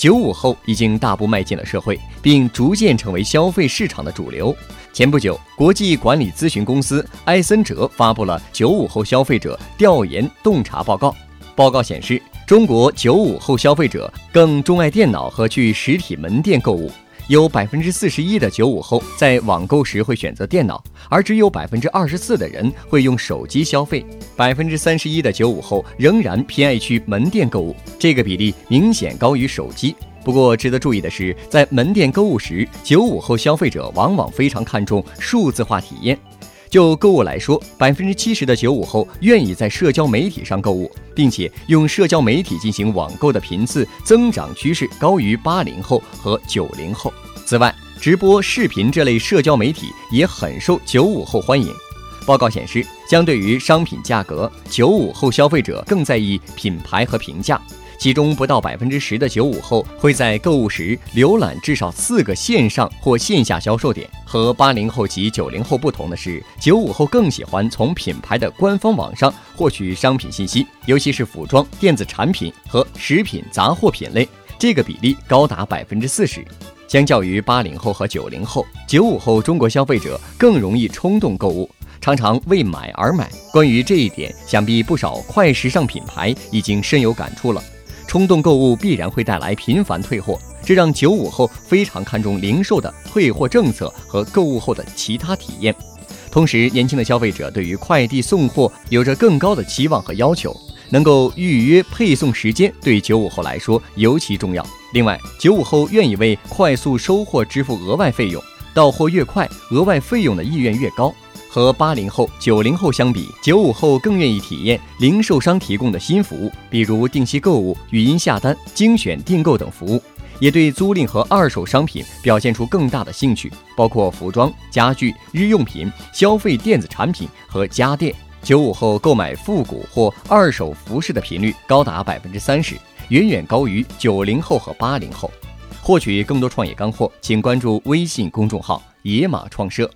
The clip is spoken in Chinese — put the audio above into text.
九五后已经大步迈进了社会，并逐渐成为消费市场的主流。前不久，国际管理咨询公司埃森哲发布了九五后消费者调研洞察报告。报告显示，中国九五后消费者更钟爱电脑和去实体门店购物。有百分之四十一的九五后在网购时会选择电脑，而只有百分之二十四的人会用手机消费。百分之三十一的九五后仍然偏爱去门店购物，这个比例明显高于手机。不过，值得注意的是，在门店购物时，九五后消费者往往非常看重数字化体验。就购物来说，百分之七十的九五后愿意在社交媒体上购物，并且用社交媒体进行网购的频次增长趋势高于八零后和九零后。此外，直播视频这类社交媒体也很受九五后欢迎。报告显示，相对于商品价格，九五后消费者更在意品牌和评价。其中不到百分之十的九五后会在购物时浏览至少四个线上或线下销售点。和八零后及九零后不同的是，九五后更喜欢从品牌的官方网上获取商品信息，尤其是服装、电子产品和食品杂货品类，这个比例高达百分之四十。相较于八零后和九零后，九五后中国消费者更容易冲动购物，常常为买而买。关于这一点，想必不少快时尚品牌已经深有感触了。冲动购物必然会带来频繁退货，这让九五后非常看重零售的退货政策和购物后的其他体验。同时，年轻的消费者对于快递送货有着更高的期望和要求，能够预约配送时间对九五后来说尤其重要。另外，九五后愿意为快速收货支付额外费用，到货越快，额外费用的意愿越高。和八零后、九零后相比，九五后更愿意体验零售商提供的新服务，比如定期购物、语音下单、精选订购等服务，也对租赁和二手商品表现出更大的兴趣，包括服装、家具、日用品、消费电子产品和家电。九五后购买复古或二手服饰的频率高达百分之三十，远远高于九零后和八零后。获取更多创业干货，请关注微信公众号“野马创社”。